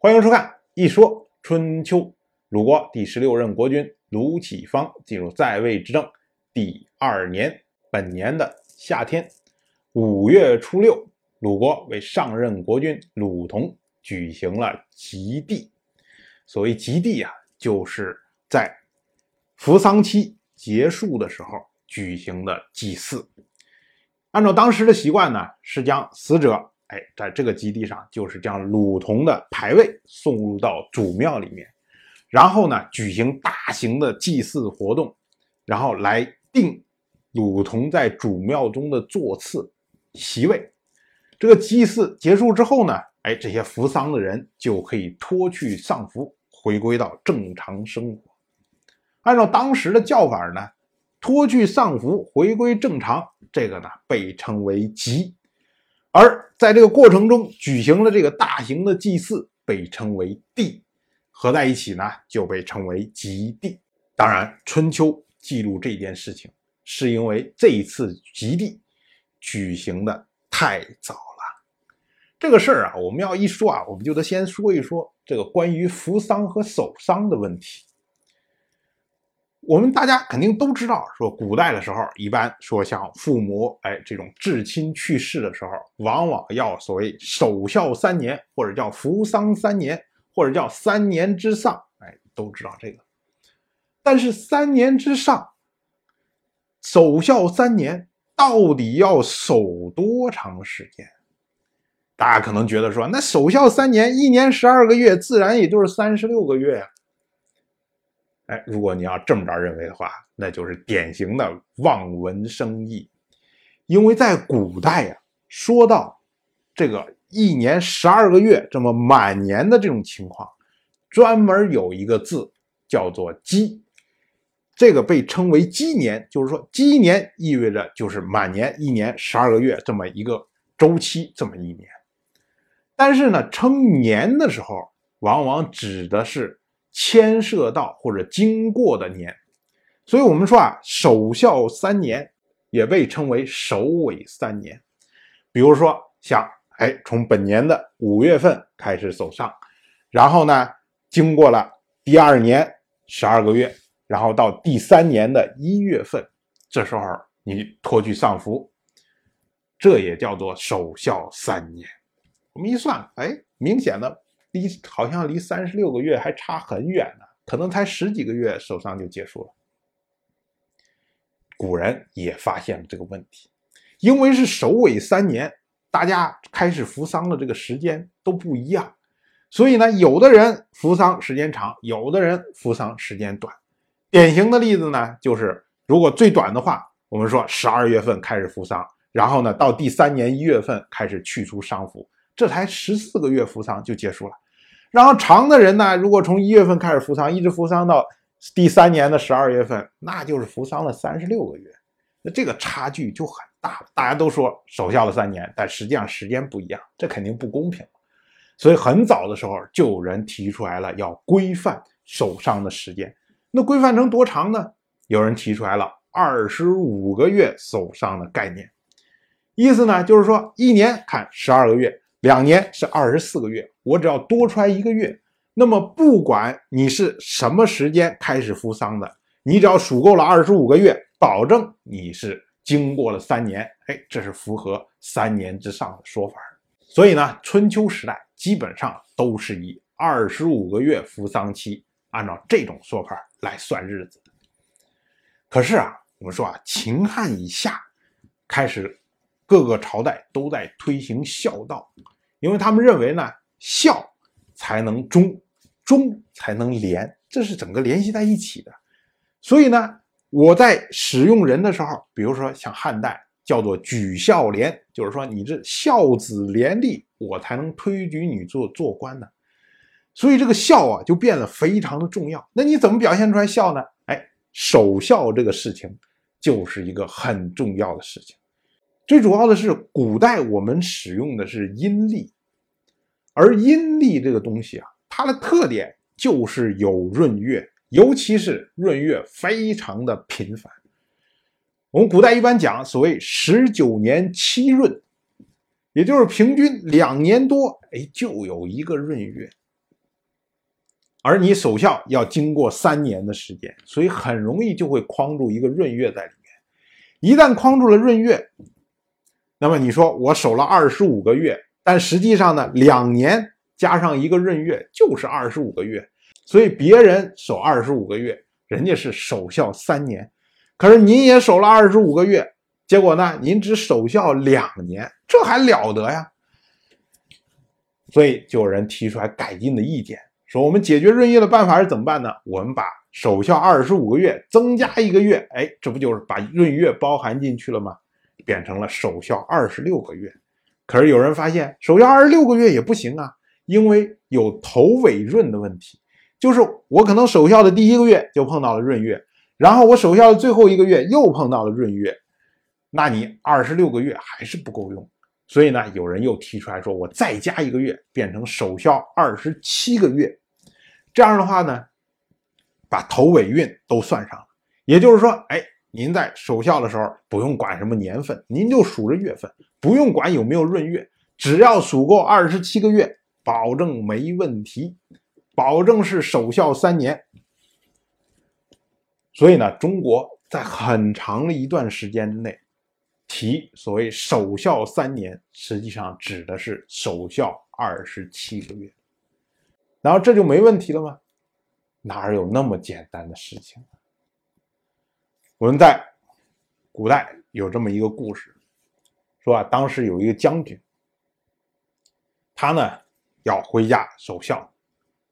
欢迎收看《一说春秋》。鲁国第十六任国君鲁启方进入在位执政第二年，本年的夏天五月初六，鲁国为上任国君鲁同举行了吉地。所谓吉地啊，就是在服丧期结束的时候举行的祭祀。按照当时的习惯呢，是将死者。哎，在这个基地上，就是将鲁同的牌位送入到主庙里面，然后呢，举行大型的祭祀活动，然后来定鲁同在主庙中的座次席位。这个祭祀结束之后呢，哎，这些服丧的人就可以脱去丧服，回归到正常生活。按照当时的叫法呢，脱去丧服，回归正常，这个呢被称为吉。而在这个过程中举行了这个大型的祭祀，被称为帝，合在一起呢就被称为吉帝。当然，春秋记录这件事情，是因为这一次吉帝举行的太早了。这个事儿啊，我们要一说啊，我们就得先说一说这个关于扶丧和守丧的问题。我们大家肯定都知道，说古代的时候，一般说像父母，哎，这种至亲去世的时候，往往要所谓守孝三年，或者叫扶丧三年，或者叫三年之丧，哎，都知道这个。但是三年之上，守孝三年到底要守多长时间？大家可能觉得说，那守孝三年，一年十二个月，自然也就是三十六个月呀。哎，如果你要这么着认为的话，那就是典型的望文生义。因为在古代呀，说到这个一年十二个月这么满年的这种情况，专门有一个字叫做“鸡”，这个被称为“鸡年”，就是说鸡年意味着就是满年一年十二个月这么一个周期，这么一年。但是呢，称年的时候，往往指的是。牵涉到或者经过的年，所以我们说啊，守孝三年也被称为首尾三年。比如说像哎，从本年的五月份开始守丧，然后呢，经过了第二年十二个月，然后到第三年的一月份，这时候你脱去丧服，这也叫做守孝三年。我们一算，哎，明显的。离好像离三十六个月还差很远呢，可能才十几个月守丧就结束了。古人也发现了这个问题，因为是首尾三年，大家开始服丧的这个时间都不一样，所以呢，有的人服丧时间长，有的人服丧时间短。典型的例子呢，就是如果最短的话，我们说十二月份开始服丧，然后呢，到第三年一月份开始去除丧服。这才十四个月服丧就结束了，然后长的人呢，如果从一月份开始服丧，一直服丧到第三年的十二月份，那就是服丧了三十六个月，那这个差距就很大了。大家都说守孝了三年，但实际上时间不一样，这肯定不公平。所以很早的时候就有人提出来了，要规范守丧的时间。那规范成多长呢？有人提出来了二十五个月守丧的概念，意思呢就是说一年看十二个月。两年是二十四个月，我只要多出来一个月，那么不管你是什么时间开始服丧的，你只要数够了二十五个月，保证你是经过了三年。哎，这是符合三年之上的说法。所以呢，春秋时代基本上都是以二十五个月服丧期，按照这种说法来算日子的。可是啊，我们说啊，秦汉以下开始。各个朝代都在推行孝道，因为他们认为呢，孝才能忠，忠才能廉，这是整个联系在一起的。所以呢，我在使用人的时候，比如说像汉代叫做举孝廉，就是说你这孝子廉吏，我才能推举你做做官呢。所以这个孝啊，就变得非常的重要。那你怎么表现出来孝呢？哎，守孝这个事情就是一个很重要的事情。最主要的是，古代我们使用的是阴历，而阴历这个东西啊，它的特点就是有闰月，尤其是闰月非常的频繁。我们古代一般讲所谓十九年七闰，也就是平均两年多，哎，就有一个闰月。而你守孝要经过三年的时间，所以很容易就会框住一个闰月在里面。一旦框住了闰月，那么你说我守了二十五个月，但实际上呢，两年加上一个闰月就是二十五个月，所以别人守二十五个月，人家是守孝三年，可是您也守了二十五个月，结果呢，您只守孝两年，这还了得呀？所以就有人提出来改进的意见。说我们解决闰月的办法是怎么办呢？我们把守孝二十五个月增加一个月，哎，这不就是把闰月包含进去了吗？变成了守孝二十六个月。可是有人发现守孝二十六个月也不行啊，因为有头尾闰的问题。就是我可能守孝的第一个月就碰到了闰月，然后我守孝的最后一个月又碰到了闰月，那你二十六个月还是不够用。所以呢，有人又提出来说，我再加一个月，变成守孝二十七个月。这样的话呢，把头尾运都算上了。也就是说，哎，您在守孝的时候不用管什么年份，您就数着月份，不用管有没有闰月，只要数够二十七个月，保证没问题，保证是守孝三年。所以呢，中国在很长的一段时间之内。提所谓守孝三年，实际上指的是守孝二十七个月，然后这就没问题了吗？哪有那么简单的事情？我们在古代有这么一个故事，说啊，当时有一个将军，他呢要回家守孝，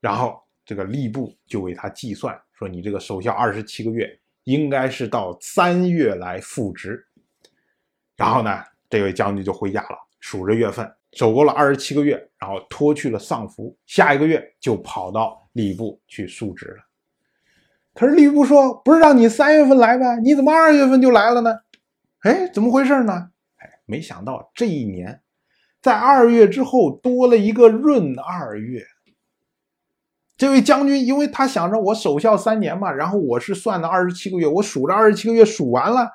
然后这个吏部就为他计算，说你这个守孝二十七个月，应该是到三月来复职。然后呢，这位将军就回家了，数着月份，走过了二十七个月，然后脱去了丧服，下一个月就跑到吏部去述职了。可是吏部说：“不是让你三月份来吗？你怎么二月份就来了呢？”哎，怎么回事呢？哎，没想到这一年，在二月之后多了一个闰二月。这位将军，因为他想着我守孝三年嘛，然后我是算的二十七个月，我数着二十七个月数完了，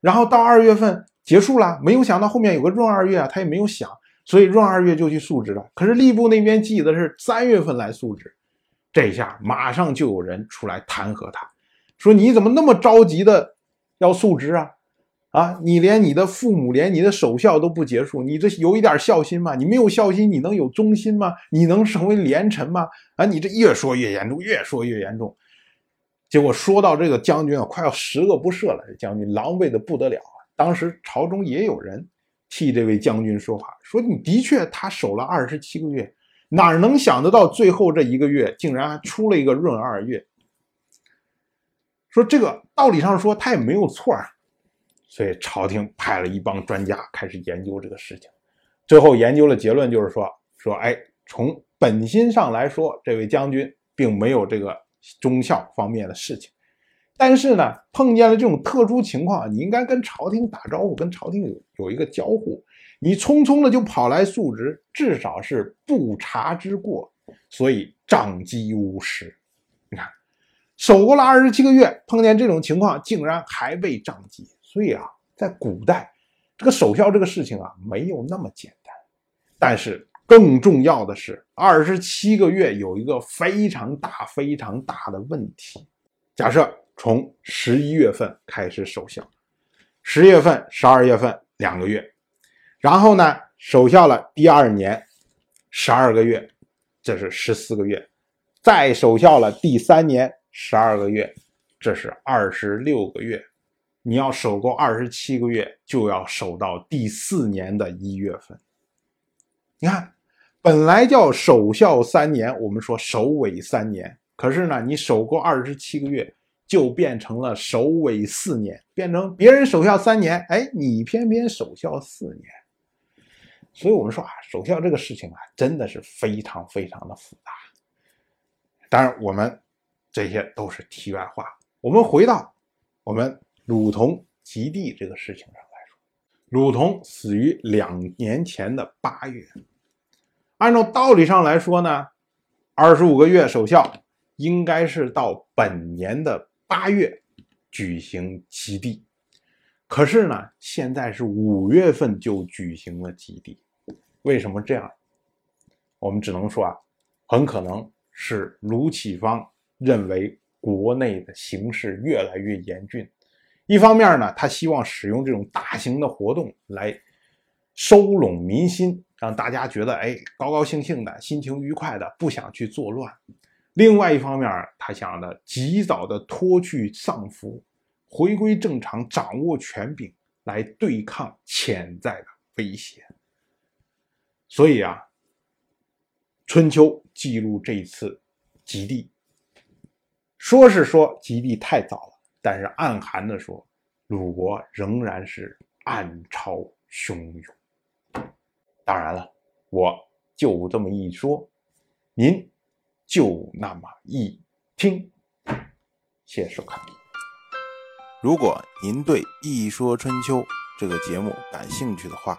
然后到二月份。结束了，没有想到后面有个闰二月啊，他也没有想，所以闰二月就去述职了。可是吏部那边记的是三月份来述职，这下马上就有人出来弹劾他，说你怎么那么着急的要述职啊？啊，你连你的父母，连你的守孝都不结束，你这有一点孝心吗？你没有孝心，你能有忠心吗？你能成为廉臣吗？啊，你这越说越严重，越说越严重。结果说到这个将军啊，快要十恶不赦了，这将军狼狈的不得了。当时朝中也有人替这位将军说话，说你的确他守了二十七个月，哪能想得到最后这一个月竟然还出了一个闰二月？说这个道理上说他也没有错啊，所以朝廷派了一帮专家开始研究这个事情，最后研究的结论就是说说哎，从本心上来说，这位将军并没有这个忠孝方面的事情。但是呢，碰见了这种特殊情况，你应该跟朝廷打招呼，跟朝廷有有一个交互。你匆匆的就跑来述职，至少是不察之过，所以杖击无实。你看，守过了二十七个月，碰见这种情况，竟然还被杖击。所以啊，在古代，这个守孝这个事情啊，没有那么简单。但是更重要的是，二十七个月有一个非常大、非常大的问题。假设。从十一月份开始守孝，十月份、十二月份两个月，然后呢，守孝了第二年十二个月，这是十四个月，再守孝了第三年十二个月，这是二十六个月。你要守够二十七个月，就要守到第四年的一月份。你看，本来叫守孝三年，我们说首尾三年，可是呢，你守够二十七个月。就变成了首尾四年，变成别人守孝三年，哎，你偏偏守孝四年。所以，我们说啊，守孝这个事情啊，真的是非常非常的复杂。当然，我们这些都是题外话。我们回到我们鲁同及第这个事情上来说，鲁同死于两年前的八月。按照道理上来说呢，二十五个月守孝，应该是到本年的。八月举行祭地，可是呢，现在是五月份就举行了祭地，为什么这样？我们只能说啊，很可能是卢启芳认为国内的形势越来越严峻。一方面呢，他希望使用这种大型的活动来收拢民心，让大家觉得哎高高兴兴的，心情愉快的，不想去作乱。另外一方面，他想的及早的脱去丧服，回归正常，掌握权柄，来对抗潜在的威胁。所以啊，春秋记录这次极地，说是说极地太早了。但是暗含的说，鲁国仍然是暗潮汹涌。当然了，我就这么一说，您就那么一听。谢谢收看。如果您对《一说春秋》这个节目感兴趣的话，